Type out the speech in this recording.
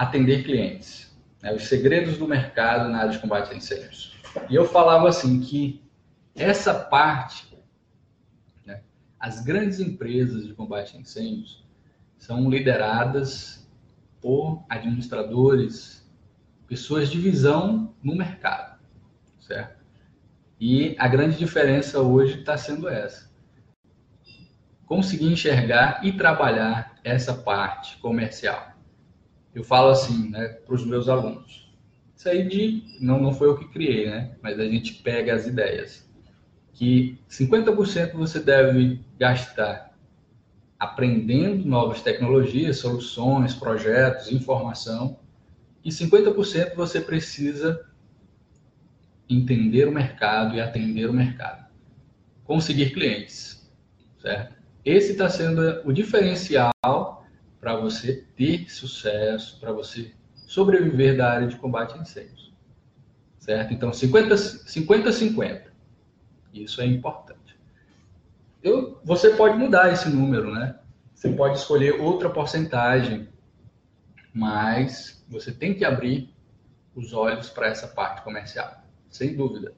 atender clientes, né? os segredos do mercado na área de combate a incêndios. E eu falava assim que essa parte, né, as grandes empresas de combate a incêndios são lideradas por administradores, pessoas de visão no mercado, certo? E a grande diferença hoje está sendo essa conseguir enxergar e trabalhar essa parte comercial. Eu falo assim, né, para os meus alunos. Isso aí de, não, não foi eu que criei, né? Mas a gente pega as ideias. Que 50% você deve gastar aprendendo novas tecnologias, soluções, projetos, informação. E 50% você precisa entender o mercado e atender o mercado. Conseguir clientes, certo? Esse está sendo o diferencial para você ter sucesso, para você sobreviver da área de combate a incêndios. Certo? Então, 50-50. Isso é importante. Eu, você pode mudar esse número, né? Você pode escolher outra porcentagem, mas você tem que abrir os olhos para essa parte comercial, sem dúvida.